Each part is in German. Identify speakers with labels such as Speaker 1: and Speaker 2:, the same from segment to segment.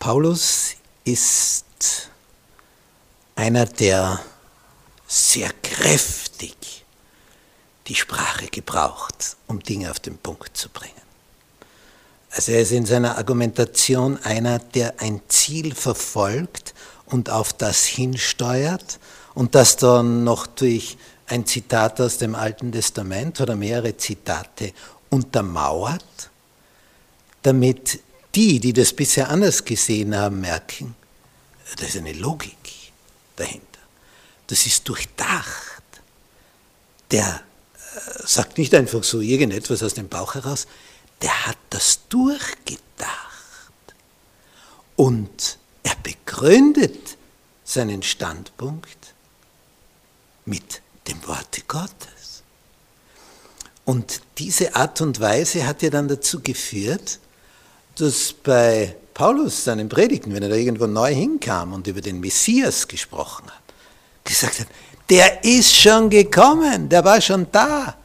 Speaker 1: Paulus ist einer, der sehr kräftig die Sprache gebraucht, um Dinge auf den Punkt zu bringen. Also er ist in seiner Argumentation einer, der ein Ziel verfolgt und auf das hinsteuert und das dann noch durch ein Zitat aus dem Alten Testament oder mehrere Zitate untermauert, damit die, die das bisher anders gesehen haben, merken, da ist eine Logik dahinter. Das ist durchdacht. Der äh, sagt nicht einfach so irgendetwas aus dem Bauch heraus, der hat das durchgedacht. Und er begründet seinen Standpunkt mit dem Worte Gottes. Und diese Art und Weise hat ja dann dazu geführt, dass bei Paulus seinen Predigten, wenn er da irgendwo neu hinkam und über den Messias gesprochen hat, gesagt hat, der ist schon gekommen, der war schon da.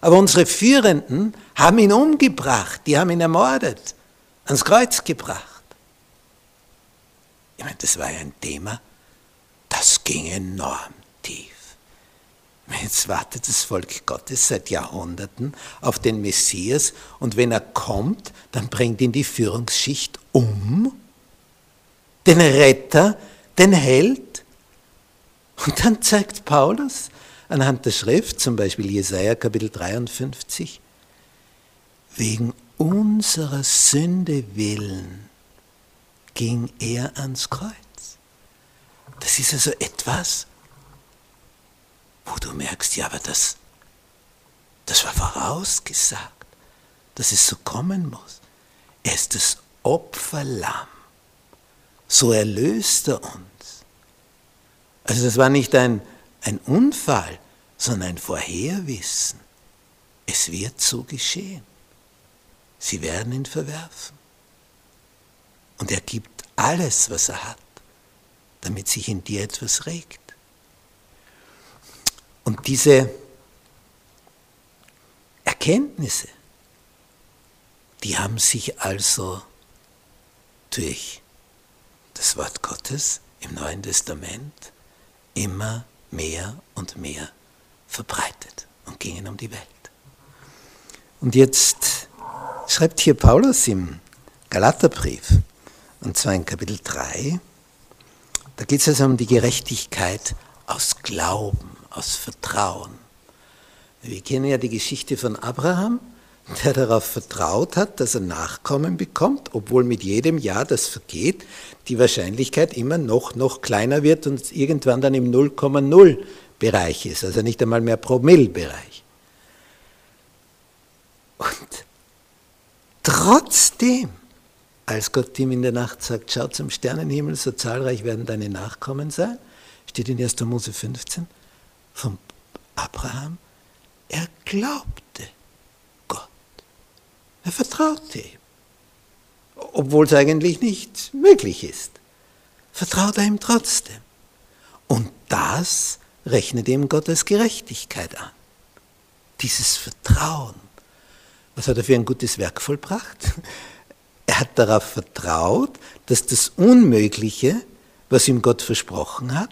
Speaker 1: Aber unsere Führenden haben ihn umgebracht, die haben ihn ermordet, ans Kreuz gebracht. Ich meine, das war ja ein Thema, das ging enorm tief. Jetzt wartet das Volk Gottes seit Jahrhunderten auf den Messias und wenn er kommt, dann bringt ihn die Führungsschicht um, den Retter, den Held. Und dann zeigt Paulus anhand der Schrift, zum Beispiel Jesaja Kapitel 53, wegen unserer Sünde willen ging er ans Kreuz. Das ist also etwas, wo du merkst, ja, aber das, das war vorausgesagt, dass es so kommen muss. Er ist das Opferlamm. So erlöst er uns. Also das war nicht ein, ein Unfall, sondern ein Vorherwissen. Es wird so geschehen. Sie werden ihn verwerfen. Und er gibt alles, was er hat, damit sich in dir etwas regt. Und diese Erkenntnisse, die haben sich also durch das Wort Gottes im Neuen Testament immer mehr und mehr verbreitet und gingen um die Welt. Und jetzt schreibt hier Paulus im Galaterbrief, und zwar in Kapitel 3, da geht es also um die Gerechtigkeit aus Glauben aus Vertrauen. Wir kennen ja die Geschichte von Abraham, der darauf vertraut hat, dass er Nachkommen bekommt, obwohl mit jedem Jahr, das vergeht, die Wahrscheinlichkeit immer noch, noch kleiner wird und irgendwann dann im 0,0 Bereich ist, also nicht einmal mehr Promillbereich. Und trotzdem, als Gott ihm in der Nacht sagt, schau zum Sternenhimmel, so zahlreich werden deine Nachkommen sein, steht in 1. Mose 15, von Abraham, er glaubte Gott. Er vertraute ihm. Obwohl es eigentlich nicht möglich ist. Vertraut er ihm trotzdem. Und das rechnet ihm Gottes Gerechtigkeit an. Dieses Vertrauen. Was hat er für ein gutes Werk vollbracht? Er hat darauf vertraut, dass das Unmögliche, was ihm Gott versprochen hat,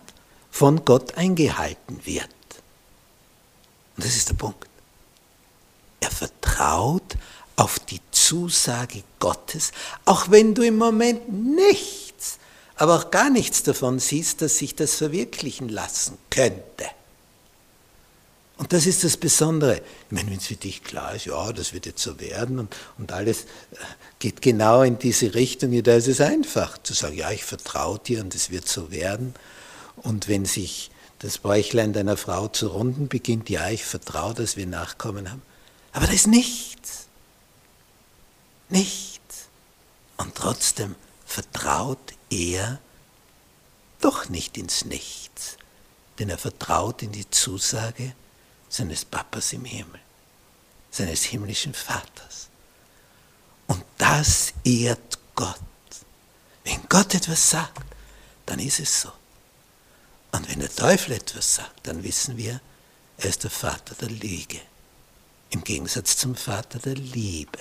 Speaker 1: von Gott eingehalten wird. Und das ist der Punkt. Er vertraut auf die Zusage Gottes, auch wenn du im Moment nichts, aber auch gar nichts davon siehst, dass sich das verwirklichen lassen könnte. Und das ist das Besondere. Ich meine, wenn es für dich klar ist, ja, das wird jetzt so werden und, und alles äh, geht genau in diese Richtung, da ist es einfach zu sagen, ja, ich vertraue dir und es wird so werden. Und wenn sich das Bäuchlein deiner Frau zu runden beginnt, ja, ich vertraue, dass wir Nachkommen haben. Aber da ist nichts. Nichts. Und trotzdem vertraut er doch nicht ins Nichts, denn er vertraut in die Zusage, seines Papas im Himmel, seines himmlischen Vaters. Und das ehrt Gott. Wenn Gott etwas sagt, dann ist es so. Und wenn der Teufel etwas sagt, dann wissen wir, er ist der Vater der Lüge. Im Gegensatz zum Vater der Liebe.